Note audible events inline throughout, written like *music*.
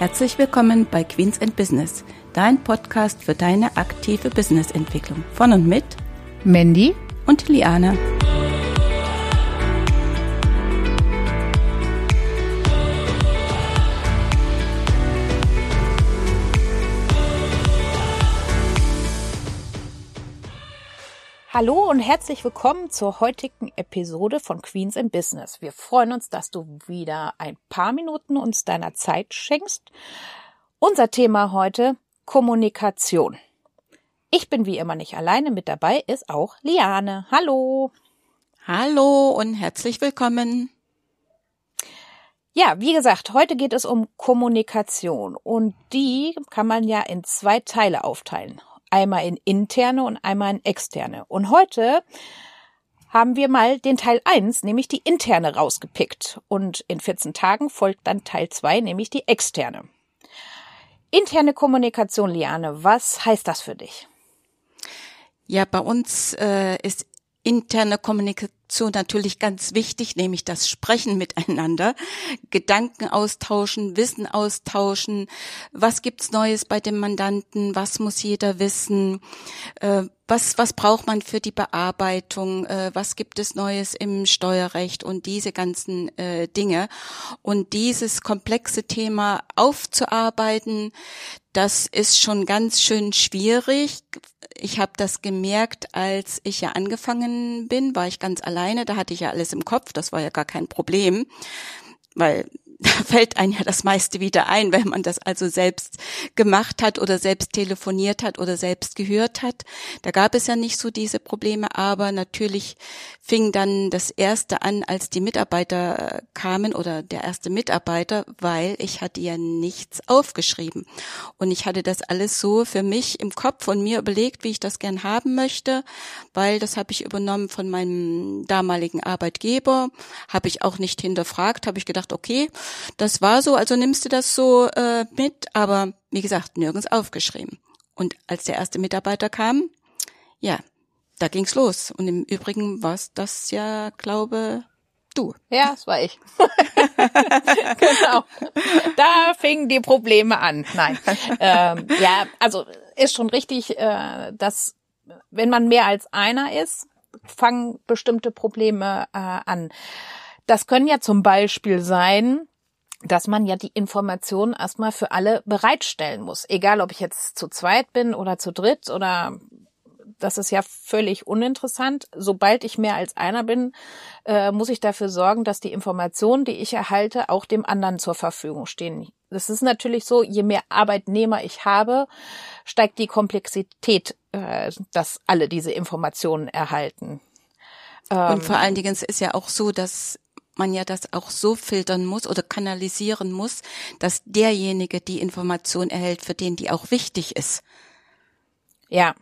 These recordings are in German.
Herzlich willkommen bei Queens and Business, dein Podcast für deine aktive Businessentwicklung. Von und mit Mandy und Liane. Hallo und herzlich willkommen zur heutigen Episode von Queens in Business. Wir freuen uns, dass du wieder ein paar Minuten uns deiner Zeit schenkst. Unser Thema heute Kommunikation. Ich bin wie immer nicht alleine, mit dabei ist auch Liane. Hallo. Hallo und herzlich willkommen. Ja, wie gesagt, heute geht es um Kommunikation und die kann man ja in zwei Teile aufteilen einmal in interne und einmal in externe. Und heute haben wir mal den Teil 1, nämlich die interne rausgepickt. Und in 14 Tagen folgt dann Teil 2, nämlich die externe. Interne Kommunikation, Liane, was heißt das für dich? Ja, bei uns äh, ist interne Kommunikation natürlich ganz wichtig, nämlich das Sprechen miteinander, Gedanken austauschen, Wissen austauschen, was gibt's Neues bei dem Mandanten, was muss jeder wissen, äh, was, was braucht man für die Bearbeitung, äh, was gibt es Neues im Steuerrecht? Und diese ganzen äh, Dinge. Und dieses komplexe Thema aufzuarbeiten, das ist schon ganz schön schwierig. Ich habe das gemerkt, als ich ja angefangen bin, war ich ganz alleine, da hatte ich ja alles im Kopf, das war ja gar kein Problem, weil da fällt einem ja das meiste wieder ein, wenn man das also selbst gemacht hat oder selbst telefoniert hat oder selbst gehört hat. Da gab es ja nicht so diese Probleme, aber natürlich fing dann das erste an, als die Mitarbeiter kamen oder der erste Mitarbeiter, weil ich hatte ja nichts aufgeschrieben. Und ich hatte das alles so für mich im Kopf und mir überlegt, wie ich das gern haben möchte, weil das habe ich übernommen von meinem damaligen Arbeitgeber, habe ich auch nicht hinterfragt, habe ich gedacht, okay, das war so, also nimmst du das so äh, mit, aber wie gesagt, nirgends aufgeschrieben. Und als der erste Mitarbeiter kam, ja, da ging's los. Und im Übrigen war das ja, glaube du. Ja, das war ich. *laughs* genau. Da fingen die Probleme an. Nein. Ähm, ja, also ist schon richtig, äh, dass wenn man mehr als einer ist, fangen bestimmte Probleme äh, an. Das können ja zum Beispiel sein, dass man ja die Informationen erstmal für alle bereitstellen muss. Egal, ob ich jetzt zu zweit bin oder zu dritt oder das ist ja völlig uninteressant. Sobald ich mehr als einer bin, äh, muss ich dafür sorgen, dass die Informationen, die ich erhalte, auch dem anderen zur Verfügung stehen. Das ist natürlich so, je mehr Arbeitnehmer ich habe, steigt die Komplexität, äh, dass alle diese Informationen erhalten. Und vor allen Dingen es ist ja auch so, dass man ja das auch so filtern muss oder kanalisieren muss, dass derjenige die Information erhält, für den die auch wichtig ist. Ja,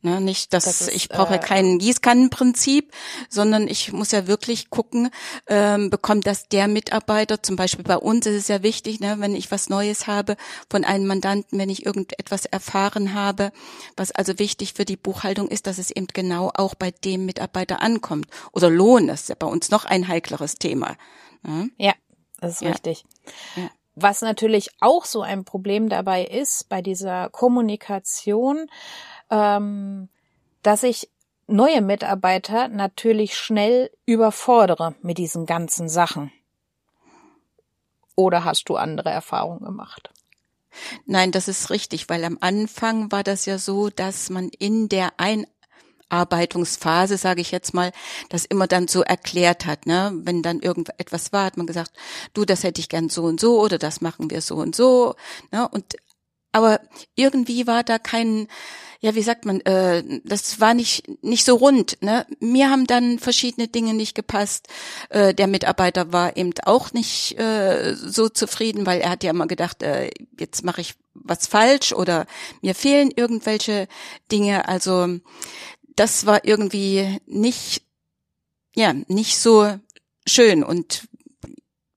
Ne, nicht, dass das ist, ich brauche äh, kein Gießkannenprinzip, sondern ich muss ja wirklich gucken, ähm, bekommt das der Mitarbeiter, zum Beispiel bei uns ist es ja wichtig, ne, wenn ich was Neues habe von einem Mandanten, wenn ich irgendetwas erfahren habe, was also wichtig für die Buchhaltung ist, dass es eben genau auch bei dem Mitarbeiter ankommt. Oder Lohn, das ist ja bei uns noch ein heikleres Thema. Ne? Ja, das ist ja. richtig. Ja. Was natürlich auch so ein Problem dabei ist, bei dieser Kommunikation, ähm, dass ich neue Mitarbeiter natürlich schnell überfordere mit diesen ganzen Sachen. Oder hast du andere Erfahrungen gemacht? Nein, das ist richtig, weil am Anfang war das ja so, dass man in der Einarbeitungsphase, sage ich jetzt mal, das immer dann so erklärt hat. Ne? Wenn dann irgendetwas war, hat man gesagt, du, das hätte ich gern so und so oder das machen wir so und so. Ne? Und aber irgendwie war da kein ja, wie sagt man, äh, das war nicht nicht so rund. Ne? Mir haben dann verschiedene Dinge nicht gepasst. Äh, der Mitarbeiter war eben auch nicht äh, so zufrieden, weil er hat ja immer gedacht, äh, jetzt mache ich was falsch oder mir fehlen irgendwelche Dinge. Also das war irgendwie nicht ja nicht so schön. Und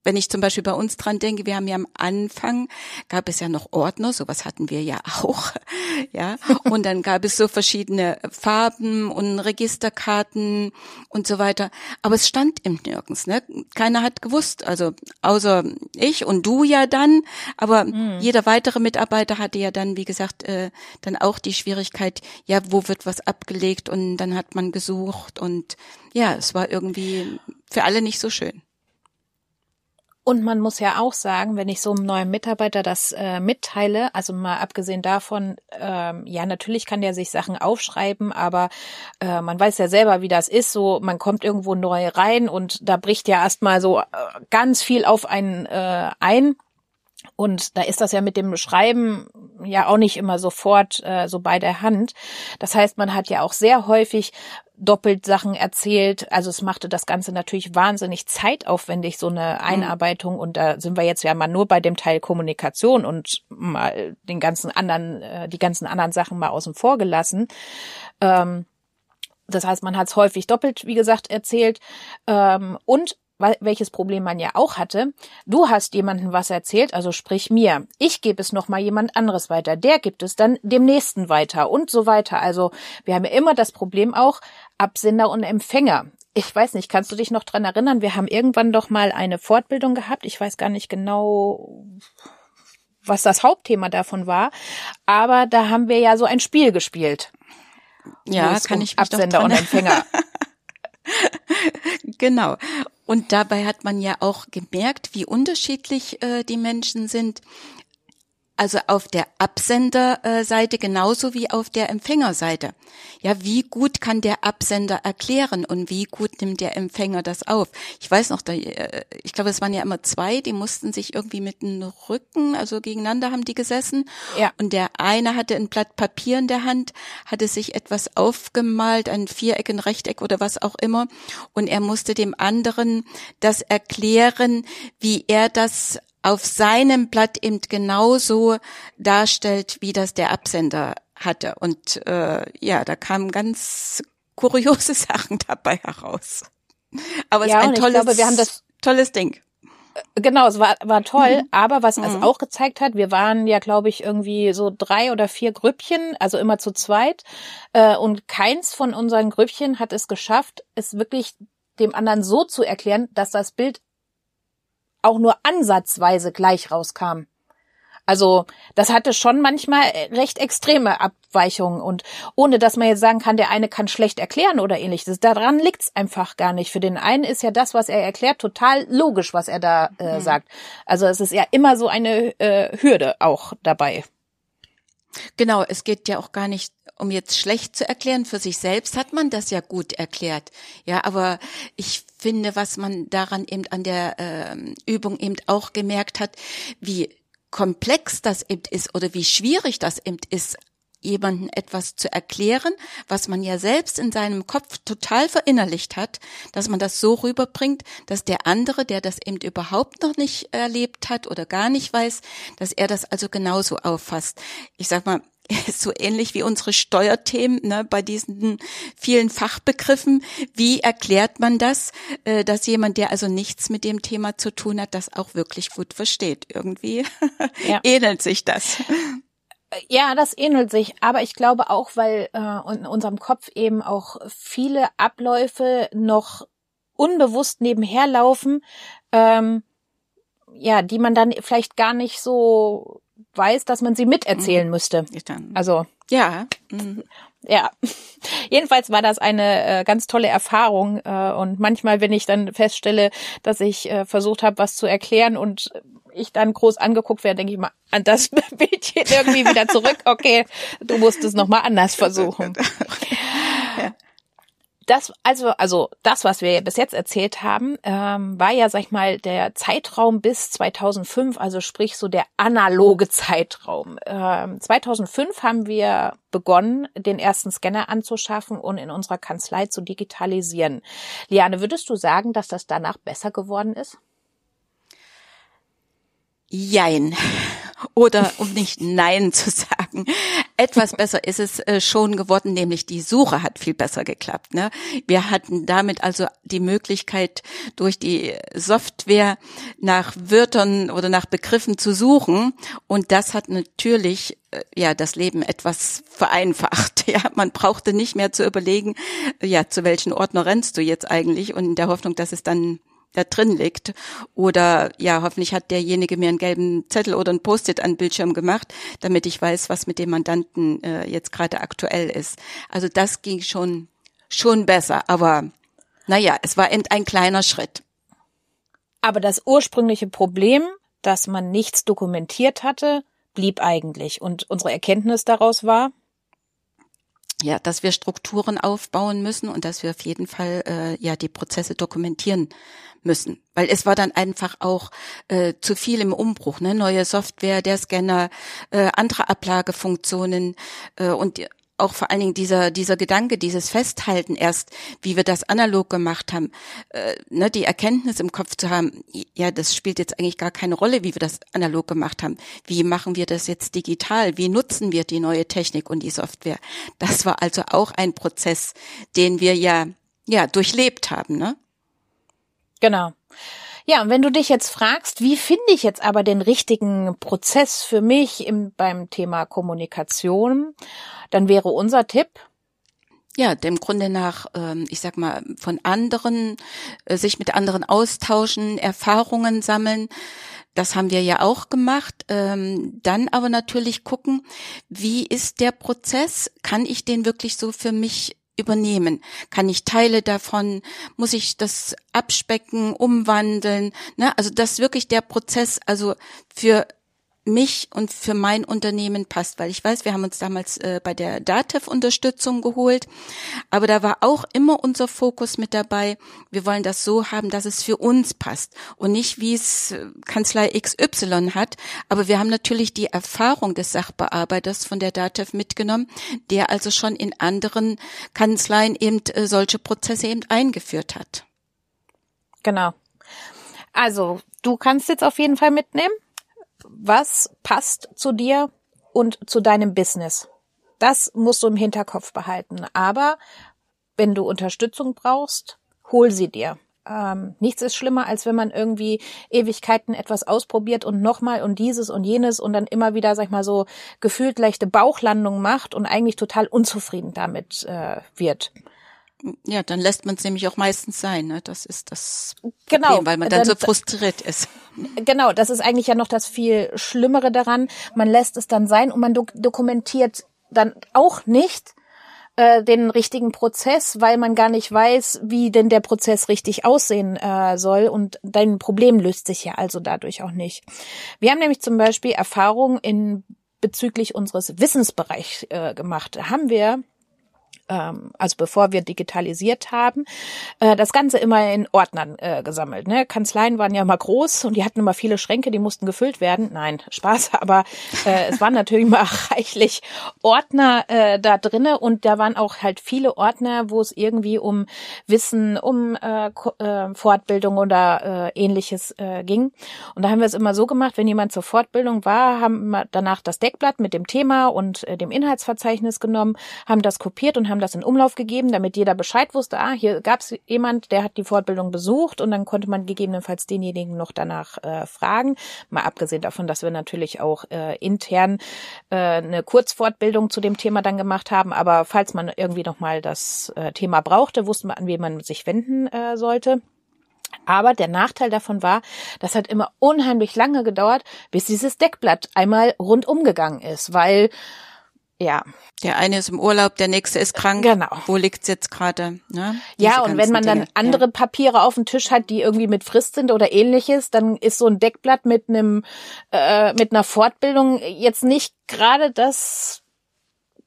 wenn ich zum Beispiel bei uns dran denke, wir haben ja am Anfang, gab es ja noch Ordner, sowas hatten wir ja *laughs* auch, ja, und dann gab es so verschiedene Farben und Registerkarten und so weiter, aber es stand im nirgends, ne, keiner hat gewusst, also außer ich und du ja dann, aber mhm. jeder weitere Mitarbeiter hatte ja dann, wie gesagt, äh, dann auch die Schwierigkeit, ja, wo wird was abgelegt und dann hat man gesucht und ja, es war irgendwie für alle nicht so schön. Und man muss ja auch sagen, wenn ich so einem neuen Mitarbeiter das äh, mitteile, also mal abgesehen davon, ähm, ja, natürlich kann der sich Sachen aufschreiben, aber äh, man weiß ja selber, wie das ist. So, man kommt irgendwo neu rein und da bricht ja erstmal so äh, ganz viel auf einen äh, ein. Und da ist das ja mit dem Schreiben ja auch nicht immer sofort äh, so bei der Hand. Das heißt, man hat ja auch sehr häufig doppelt Sachen erzählt. Also es machte das Ganze natürlich wahnsinnig zeitaufwendig, so eine mhm. Einarbeitung. Und da sind wir jetzt ja mal nur bei dem Teil Kommunikation und mal den ganzen anderen, äh, die ganzen anderen Sachen mal außen vor gelassen. Ähm, das heißt, man hat es häufig doppelt, wie gesagt, erzählt. Ähm, und welches Problem man ja auch hatte. Du hast jemandem was erzählt, also sprich mir. Ich gebe es nochmal jemand anderes weiter. Der gibt es dann dem nächsten weiter und so weiter. Also wir haben ja immer das Problem auch Absender und Empfänger. Ich weiß nicht, kannst du dich noch dran erinnern? Wir haben irgendwann doch mal eine Fortbildung gehabt. Ich weiß gar nicht genau, was das Hauptthema davon war. Aber da haben wir ja so ein Spiel gespielt. Ja, kann um ich mich Absender und Empfänger. *laughs* genau. Und dabei hat man ja auch gemerkt, wie unterschiedlich äh, die Menschen sind. Also auf der Absenderseite genauso wie auf der Empfängerseite. Ja, wie gut kann der Absender erklären und wie gut nimmt der Empfänger das auf? Ich weiß noch, da, äh, ich glaube, es waren ja immer zwei, die mussten sich irgendwie mit dem Rücken, also gegeneinander haben die gesessen. Ja. Und der eine hatte ein Blatt Papier in der Hand, hatte sich etwas aufgemalt, ein Viereck, ein Rechteck oder was auch immer. Und er musste dem anderen das erklären, wie er das auf seinem Blatt eben genauso darstellt, wie das der Absender hatte. Und äh, ja, da kamen ganz kuriose *laughs* Sachen dabei heraus. Aber es ja, ist ein tolles, glaube, wir haben das tolles Ding. Äh, genau, es war, war toll, mhm. aber was mhm. es auch gezeigt hat, wir waren ja, glaube ich, irgendwie so drei oder vier Grüppchen, also immer zu zweit, äh, und keins von unseren Grüppchen hat es geschafft, es wirklich dem anderen so zu erklären, dass das Bild auch nur ansatzweise gleich rauskam. Also das hatte schon manchmal recht extreme Abweichungen und ohne dass man jetzt sagen kann, der eine kann schlecht erklären oder ähnliches. Daran liegt's einfach gar nicht. Für den einen ist ja das, was er erklärt, total logisch, was er da äh, mhm. sagt. Also es ist ja immer so eine äh, Hürde auch dabei. Genau, es geht ja auch gar nicht um jetzt schlecht zu erklären, für sich selbst hat man das ja gut erklärt. Ja, aber ich finde, was man daran eben an der äh, Übung eben auch gemerkt hat, wie komplex das eben ist oder wie schwierig das eben ist, jemanden etwas zu erklären, was man ja selbst in seinem Kopf total verinnerlicht hat, dass man das so rüberbringt, dass der andere, der das eben überhaupt noch nicht erlebt hat oder gar nicht weiß, dass er das also genauso auffasst. Ich sag mal, *laughs* so ähnlich wie unsere Steuerthemen ne, bei diesen vielen Fachbegriffen. Wie erklärt man das, äh, dass jemand, der also nichts mit dem Thema zu tun hat, das auch wirklich gut versteht? Irgendwie ja. *laughs* ähnelt sich das. Ja, das ähnelt sich, aber ich glaube auch, weil äh, in unserem Kopf eben auch viele Abläufe noch unbewusst nebenher laufen, ähm, ja, die man dann vielleicht gar nicht so weiß, dass man sie miterzählen mhm. müsste. Also ja. Mhm. Ja, *laughs* jedenfalls war das eine äh, ganz tolle Erfahrung äh, und manchmal, wenn ich dann feststelle, dass ich äh, versucht habe, was zu erklären und ich dann groß angeguckt werde, denke ich mal an das *laughs* Bildchen irgendwie wieder zurück. Okay, du musst es nochmal anders versuchen. *laughs* Ja das, also, also das, was wir bis jetzt erzählt haben, ähm, war ja, sag ich mal, der Zeitraum bis 2005, also sprich so der analoge Zeitraum. Ähm, 2005 haben wir begonnen, den ersten Scanner anzuschaffen und in unserer Kanzlei zu digitalisieren. Liane, würdest du sagen, dass das danach besser geworden ist? Jein. Oder um nicht Nein zu sagen. etwas besser ist es äh, schon geworden, nämlich die Suche hat viel besser geklappt. Ne? Wir hatten damit also die Möglichkeit, durch die Software nach Wörtern oder nach Begriffen zu suchen. Und das hat natürlich äh, ja das Leben etwas vereinfacht. *laughs* Ja, man brauchte nicht mehr zu überlegen, ja, zu welchen Ordner rennst du jetzt eigentlich und in der Hoffnung, dass es dann da drin liegt. Oder ja, hoffentlich hat derjenige mir einen gelben Zettel oder ein Post-it an Bildschirm gemacht, damit ich weiß, was mit dem Mandanten äh, jetzt gerade aktuell ist. Also das ging schon schon besser, aber naja, es war eben ein kleiner Schritt. Aber das ursprüngliche Problem, dass man nichts dokumentiert hatte, blieb eigentlich. Und unsere Erkenntnis daraus war, ja, dass wir Strukturen aufbauen müssen und dass wir auf jeden Fall äh, ja die Prozesse dokumentieren müssen, weil es war dann einfach auch äh, zu viel im Umbruch, ne? Neue Software, der Scanner, äh, andere Ablagefunktionen äh, und auch vor allen Dingen dieser, dieser Gedanke, dieses Festhalten erst, wie wir das analog gemacht haben, äh, ne, die Erkenntnis im Kopf zu haben, ja, das spielt jetzt eigentlich gar keine Rolle, wie wir das analog gemacht haben. Wie machen wir das jetzt digital? Wie nutzen wir die neue Technik und die Software? Das war also auch ein Prozess, den wir ja, ja, durchlebt haben, ne? Genau. Ja, und wenn du dich jetzt fragst, wie finde ich jetzt aber den richtigen Prozess für mich im, beim Thema Kommunikation, dann wäre unser Tipp, ja, dem Grunde nach, ähm, ich sag mal, von anderen, äh, sich mit anderen austauschen, Erfahrungen sammeln. Das haben wir ja auch gemacht. Ähm, dann aber natürlich gucken, wie ist der Prozess? Kann ich den wirklich so für mich übernehmen? Kann ich Teile davon, muss ich das abspecken, umwandeln? Ne? Also dass wirklich der Prozess also für mich und für mein Unternehmen passt, weil ich weiß, wir haben uns damals äh, bei der DATEV Unterstützung geholt, aber da war auch immer unser Fokus mit dabei. Wir wollen das so haben, dass es für uns passt und nicht wie es äh, Kanzlei XY hat, aber wir haben natürlich die Erfahrung des Sachbearbeiters von der DATEV mitgenommen, der also schon in anderen Kanzleien eben äh, solche Prozesse eben eingeführt hat. Genau. Also, du kannst jetzt auf jeden Fall mitnehmen was passt zu dir und zu deinem Business. Das musst du im Hinterkopf behalten. Aber wenn du Unterstützung brauchst, hol sie dir. Ähm, nichts ist schlimmer, als wenn man irgendwie Ewigkeiten etwas ausprobiert und nochmal und dieses und jenes und dann immer wieder, sag ich mal, so gefühlt leichte Bauchlandung macht und eigentlich total unzufrieden damit äh, wird. Ja, dann lässt man es nämlich auch meistens sein. Ne? Das ist das genau, Problem, weil man dann, dann so frustriert ist. Genau, das ist eigentlich ja noch das viel Schlimmere daran. Man lässt es dann sein und man dok dokumentiert dann auch nicht äh, den richtigen Prozess, weil man gar nicht weiß, wie denn der Prozess richtig aussehen äh, soll und dein Problem löst sich ja also dadurch auch nicht. Wir haben nämlich zum Beispiel Erfahrungen in bezüglich unseres Wissensbereichs äh, gemacht. Da haben wir ähm, also bevor wir digitalisiert haben, äh, das Ganze immer in Ordnern äh, gesammelt. Ne? Kanzleien waren ja immer groß und die hatten immer viele Schränke, die mussten gefüllt werden. Nein, *laughs* Spaß, aber äh, es waren natürlich immer *laughs* reichlich Ordner äh, da drinne und da waren auch halt viele Ordner, wo es irgendwie um Wissen, um äh, äh, Fortbildung oder äh, ähnliches äh, ging. Und da haben wir es immer so gemacht, wenn jemand zur Fortbildung war, haben wir danach das Deckblatt mit dem Thema und äh, dem Inhaltsverzeichnis genommen, haben das kopiert und haben das in Umlauf gegeben, damit jeder Bescheid wusste, ah, hier gab es jemand, der hat die Fortbildung besucht und dann konnte man gegebenenfalls denjenigen noch danach äh, fragen. Mal abgesehen davon, dass wir natürlich auch äh, intern äh, eine Kurzfortbildung zu dem Thema dann gemacht haben, aber falls man irgendwie nochmal das äh, Thema brauchte, wusste man, an wen man sich wenden äh, sollte. Aber der Nachteil davon war, das hat immer unheimlich lange gedauert, bis dieses Deckblatt einmal rundum gegangen ist, weil ja. Der eine ist im Urlaub, der nächste ist krank. Genau. Wo liegt's jetzt gerade? Ne? Ja, und wenn man dann Dinge. andere. Papiere auf dem Tisch hat, die irgendwie mit Frist sind oder ähnliches, dann ist so ein Deckblatt mit einem äh, mit einer Fortbildung jetzt nicht gerade das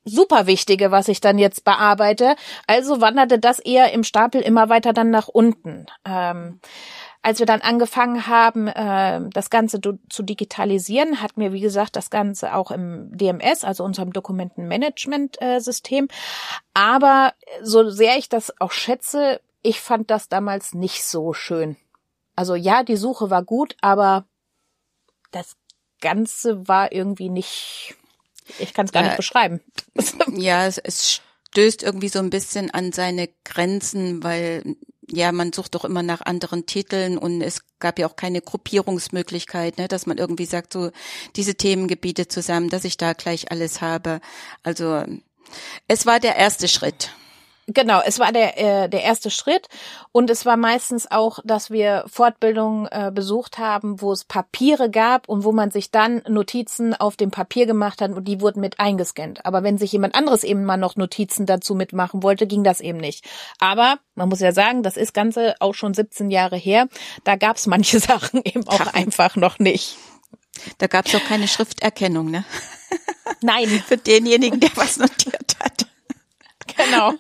super Wichtige, was ich dann jetzt bearbeite. Also wanderte das eher im Stapel immer weiter dann nach unten. Ähm, als wir dann angefangen haben, äh, das Ganze zu digitalisieren, hatten wir, wie gesagt, das Ganze auch im DMS, also unserem Dokumentenmanagement-System. Aber so sehr ich das auch schätze, ich fand das damals nicht so schön. Also ja, die Suche war gut, aber das Ganze war irgendwie nicht Ich kann es gar nicht beschreiben. Ja, es, es stößt irgendwie so ein bisschen an seine Grenzen, weil ja, man sucht doch immer nach anderen Titeln und es gab ja auch keine Gruppierungsmöglichkeit, ne, dass man irgendwie sagt, so diese Themengebiete zusammen, dass ich da gleich alles habe. Also es war der erste Schritt. Genau, es war der, äh, der erste Schritt und es war meistens auch, dass wir Fortbildungen äh, besucht haben, wo es Papiere gab und wo man sich dann Notizen auf dem Papier gemacht hat und die wurden mit eingescannt. Aber wenn sich jemand anderes eben mal noch Notizen dazu mitmachen wollte, ging das eben nicht. Aber man muss ja sagen, das ist Ganze auch schon 17 Jahre her. Da gab es manche *laughs* Sachen eben auch einfach noch nicht. Da gab es auch keine Schrifterkennung, ne? Nein. *laughs* Für denjenigen, der was notiert hat. Genau.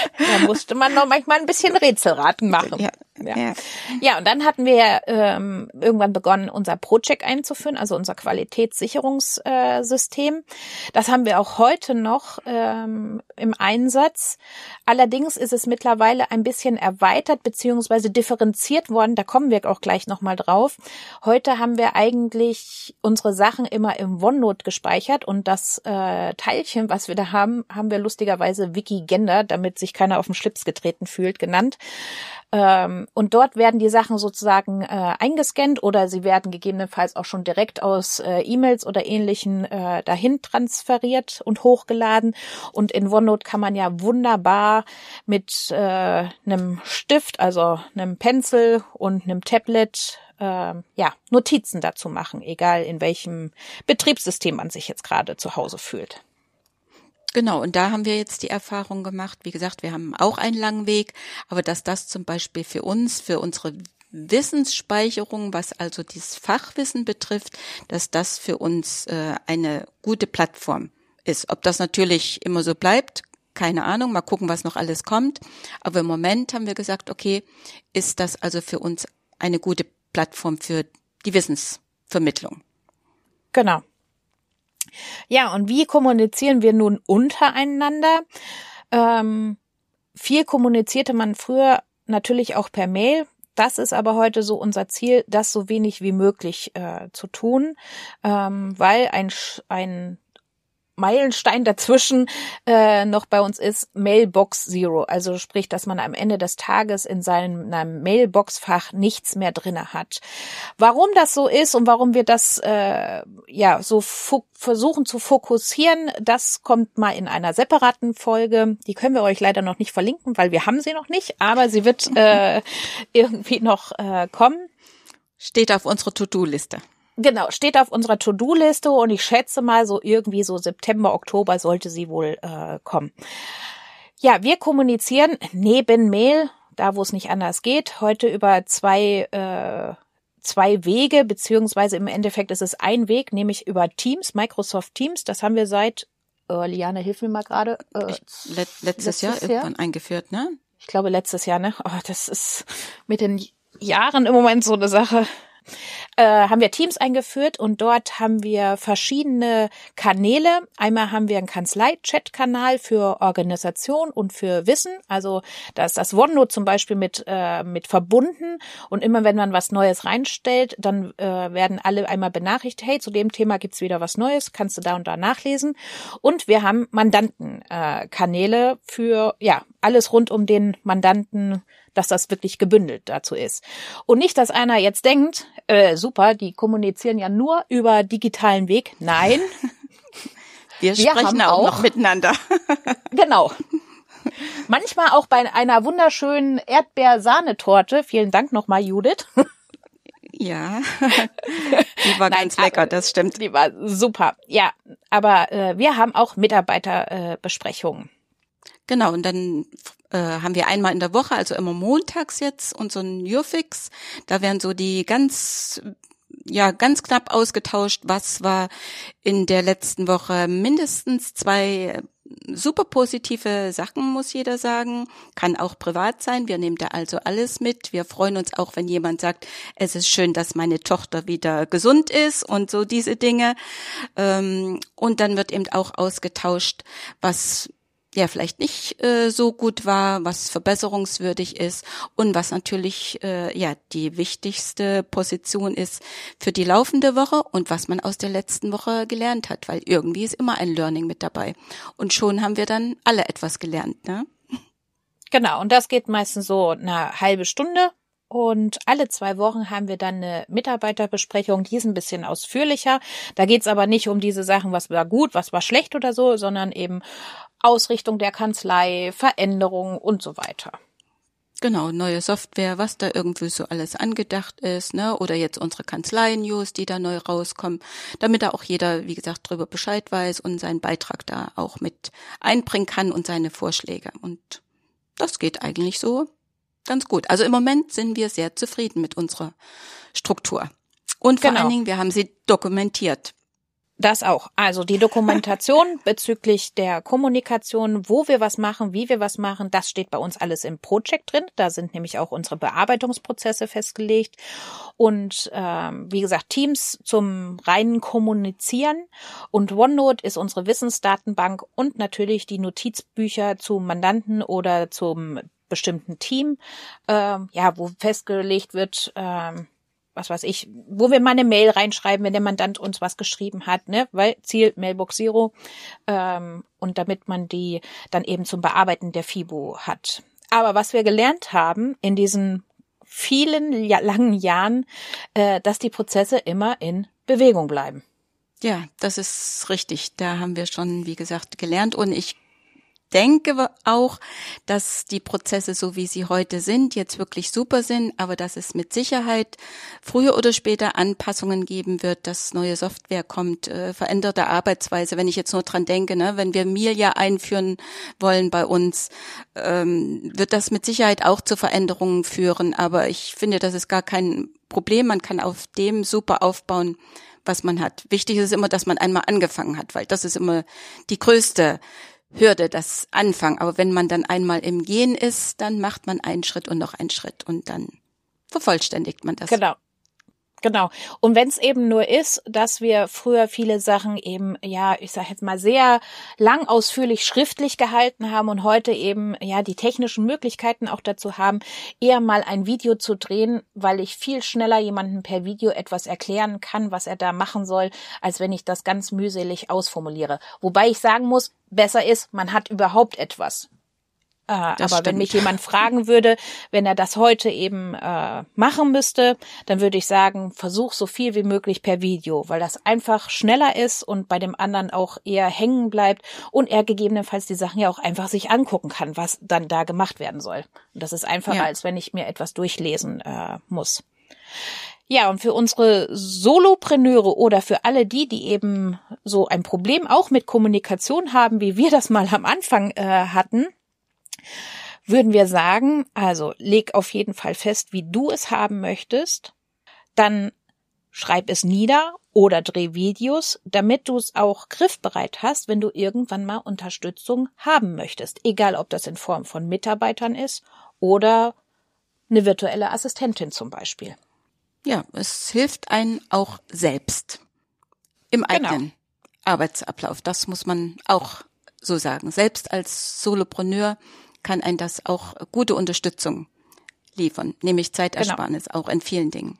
*laughs* Da musste man noch manchmal ein bisschen Rätselraten machen. Ja. Ja. ja. ja, und dann hatten wir ähm, irgendwann begonnen, unser ProCheck einzuführen, also unser Qualitätssicherungssystem. Das haben wir auch heute noch ähm, im Einsatz. Allerdings ist es mittlerweile ein bisschen erweitert beziehungsweise differenziert worden. Da kommen wir auch gleich nochmal drauf. Heute haben wir eigentlich unsere Sachen immer im OneNote gespeichert und das äh, Teilchen, was wir da haben, haben wir lustigerweise Wikigender, damit sich keiner auf den Schlips getreten fühlt, genannt. Ähm, und dort werden die Sachen sozusagen äh, eingescannt oder sie werden gegebenenfalls auch schon direkt aus äh, E-Mails oder ähnlichen äh, dahin transferiert und hochgeladen. Und in OneNote kann man ja wunderbar mit äh, einem Stift, also einem Pencil und einem Tablet äh, ja, Notizen dazu machen, egal in welchem Betriebssystem man sich jetzt gerade zu Hause fühlt. Genau, und da haben wir jetzt die Erfahrung gemacht. Wie gesagt, wir haben auch einen langen Weg, aber dass das zum Beispiel für uns, für unsere Wissensspeicherung, was also dieses Fachwissen betrifft, dass das für uns äh, eine gute Plattform ist. Ob das natürlich immer so bleibt, keine Ahnung, mal gucken, was noch alles kommt. Aber im Moment haben wir gesagt, okay, ist das also für uns eine gute Plattform für die Wissensvermittlung. Genau. Ja, und wie kommunizieren wir nun untereinander? Ähm, viel kommunizierte man früher natürlich auch per Mail. Das ist aber heute so unser Ziel, das so wenig wie möglich äh, zu tun, ähm, weil ein, ein Meilenstein dazwischen äh, noch bei uns ist Mailbox Zero. Also sprich, dass man am Ende des Tages in seinem, Mailbox-Fach nichts mehr drinne hat. Warum das so ist und warum wir das äh, ja so versuchen zu fokussieren, das kommt mal in einer separaten Folge. Die können wir euch leider noch nicht verlinken, weil wir haben sie noch nicht, aber sie wird äh, *laughs* irgendwie noch äh, kommen. Steht auf unserer To-Do-Liste. Genau, steht auf unserer To-Do-Liste und ich schätze mal so irgendwie so September, Oktober sollte sie wohl äh, kommen. Ja, wir kommunizieren neben Mail, da wo es nicht anders geht, heute über zwei äh, zwei Wege, beziehungsweise im Endeffekt ist es ein Weg, nämlich über Teams, Microsoft Teams. Das haben wir seit, äh, Liane, hilf mir mal gerade. Äh, let, letztes, letztes Jahr, Jahr irgendwann eingeführt, ne? Ich glaube letztes Jahr, ne? Oh, das ist mit den Jahren im Moment so eine Sache äh, haben wir Teams eingeführt und dort haben wir verschiedene Kanäle. Einmal haben wir einen Kanzlei-Chat-Kanal für Organisation und für Wissen. Also da ist das OneNote zum Beispiel mit, äh, mit verbunden und immer wenn man was Neues reinstellt, dann äh, werden alle einmal benachrichtigt, hey, zu dem Thema gibt's wieder was Neues, kannst du da und da nachlesen. Und wir haben Mandantenkanäle äh, für ja alles rund um den Mandanten dass das wirklich gebündelt dazu ist. Und nicht, dass einer jetzt denkt, äh, super, die kommunizieren ja nur über digitalen Weg. Nein. *laughs* Wir, Wir sprechen auch, auch noch miteinander. *laughs* genau. Manchmal auch bei einer wunderschönen Erdbeersahnetorte. Vielen Dank nochmal, Judith. *laughs* Ja, die war Nein, ganz lecker, das stimmt. Die war super. Ja, aber äh, wir haben auch Mitarbeiterbesprechungen. Äh, genau, und dann äh, haben wir einmal in der Woche, also immer montags jetzt, unseren Jurfix. Da werden so die ganz ja ganz knapp ausgetauscht, was war in der letzten Woche mindestens zwei super positive Sachen, muss jeder sagen. Kann auch privat sein. Wir nehmen da also alles mit. Wir freuen uns auch, wenn jemand sagt, es ist schön, dass meine Tochter wieder gesund ist und so diese Dinge. Ähm, und dann wird eben auch ausgetauscht, was ja vielleicht nicht äh, so gut war, was verbesserungswürdig ist und was natürlich äh, ja die wichtigste Position ist für die laufende Woche und was man aus der letzten Woche gelernt hat, weil irgendwie ist immer ein Learning mit dabei und schon haben wir dann alle etwas gelernt, ne? Genau, und das geht meistens so eine halbe Stunde und alle zwei Wochen haben wir dann eine Mitarbeiterbesprechung, die ist ein bisschen ausführlicher. Da geht's aber nicht um diese Sachen, was war gut, was war schlecht oder so, sondern eben Ausrichtung der Kanzlei, Veränderungen und so weiter. Genau, neue Software, was da irgendwie so alles angedacht ist, ne? Oder jetzt unsere Kanzlei-News, die da neu rauskommen, damit da auch jeder, wie gesagt, drüber Bescheid weiß und seinen Beitrag da auch mit einbringen kann und seine Vorschläge. Und das geht eigentlich so ganz gut. Also im Moment sind wir sehr zufrieden mit unserer Struktur. Und vor genau. allen Dingen, wir haben sie dokumentiert. Das auch. Also die Dokumentation *laughs* bezüglich der Kommunikation, wo wir was machen, wie wir was machen, das steht bei uns alles im Projekt drin. Da sind nämlich auch unsere Bearbeitungsprozesse festgelegt. Und ähm, wie gesagt, Teams zum reinen Kommunizieren. Und OneNote ist unsere Wissensdatenbank und natürlich die Notizbücher zu Mandanten oder zum bestimmten Team, ähm, ja, wo festgelegt wird, ähm, was weiß ich, wo wir mal eine Mail reinschreiben, wenn der Mandant uns was geschrieben hat, ne, weil Ziel Mailbox Zero ähm, und damit man die dann eben zum Bearbeiten der FIBO hat. Aber was wir gelernt haben in diesen vielen ja, langen Jahren, äh, dass die Prozesse immer in Bewegung bleiben. Ja, das ist richtig. Da haben wir schon, wie gesagt, gelernt und ich denke auch, dass die Prozesse, so wie sie heute sind, jetzt wirklich super sind, aber dass es mit Sicherheit früher oder später Anpassungen geben wird, dass neue Software kommt, äh, veränderte Arbeitsweise. Wenn ich jetzt nur dran denke, ne, wenn wir Milia einführen wollen bei uns, ähm, wird das mit Sicherheit auch zu Veränderungen führen. Aber ich finde, das ist gar kein Problem. Man kann auf dem super aufbauen, was man hat. Wichtig ist immer, dass man einmal angefangen hat, weil das ist immer die größte Hürde, das Anfang. Aber wenn man dann einmal im Gehen ist, dann macht man einen Schritt und noch einen Schritt und dann vervollständigt man das. Genau. Genau. Und wenn es eben nur ist, dass wir früher viele Sachen eben, ja, ich sage jetzt mal sehr lang ausführlich schriftlich gehalten haben und heute eben ja die technischen Möglichkeiten auch dazu haben, eher mal ein Video zu drehen, weil ich viel schneller jemandem per Video etwas erklären kann, was er da machen soll, als wenn ich das ganz mühselig ausformuliere. Wobei ich sagen muss, besser ist, man hat überhaupt etwas. Äh, aber stimmt. wenn mich jemand fragen würde, wenn er das heute eben äh, machen müsste, dann würde ich sagen, versuch so viel wie möglich per Video, weil das einfach schneller ist und bei dem anderen auch eher hängen bleibt und er gegebenenfalls die Sachen ja auch einfach sich angucken kann, was dann da gemacht werden soll. Und das ist einfacher, ja. als wenn ich mir etwas durchlesen äh, muss. Ja, und für unsere Solopreneure oder für alle die, die eben so ein Problem auch mit Kommunikation haben, wie wir das mal am Anfang äh, hatten, würden wir sagen, also leg auf jeden Fall fest, wie du es haben möchtest, dann schreib es nieder oder dreh Videos, damit du es auch griffbereit hast, wenn du irgendwann mal Unterstützung haben möchtest, egal ob das in Form von Mitarbeitern ist oder eine virtuelle Assistentin zum Beispiel. Ja, es hilft einen auch selbst im genau. eigenen genau. Arbeitsablauf. Das muss man auch so sagen. Selbst als Solopreneur kann ein das auch gute Unterstützung liefern, nämlich Zeitersparnis genau. auch in vielen Dingen.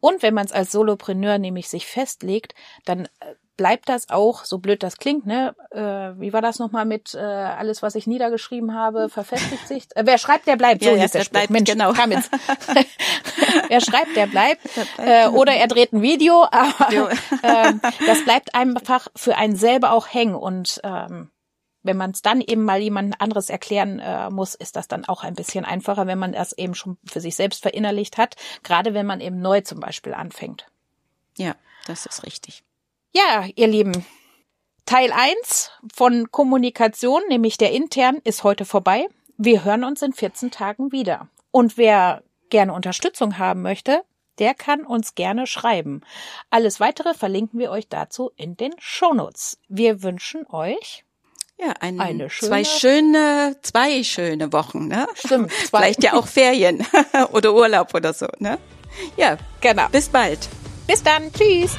Und wenn man es als Solopreneur nämlich sich festlegt, dann äh, bleibt das auch, so blöd das klingt, ne? Äh, wie war das nochmal mit äh, alles, was ich niedergeschrieben habe, verfestigt sich? Äh, wer schreibt, der bleibt. So ja, ist der Spruch. Bleibt, Mensch, genau. kam jetzt. *laughs* wer schreibt, der bleibt. Der bleibt. Äh, oder er dreht ein Video, aber äh, das bleibt einfach für einen selber auch hängen und ähm, wenn man es dann eben mal jemand anderes erklären äh, muss, ist das dann auch ein bisschen einfacher, wenn man das eben schon für sich selbst verinnerlicht hat, gerade wenn man eben neu zum Beispiel anfängt. Ja, das ist richtig. Ja, ihr Lieben, Teil eins von Kommunikation, nämlich der intern, ist heute vorbei. Wir hören uns in 14 Tagen wieder. Und wer gerne Unterstützung haben möchte, der kann uns gerne schreiben. Alles weitere verlinken wir euch dazu in den Shownotes. Wir wünschen euch ja, ein, eine schöne, zwei schöne, zwei schöne Wochen, ne? Stimmt. *laughs* Zwei. Vielleicht ja auch Ferien *laughs* oder Urlaub oder so, ne? Ja, genau. Bis bald. Bis dann. Tschüss.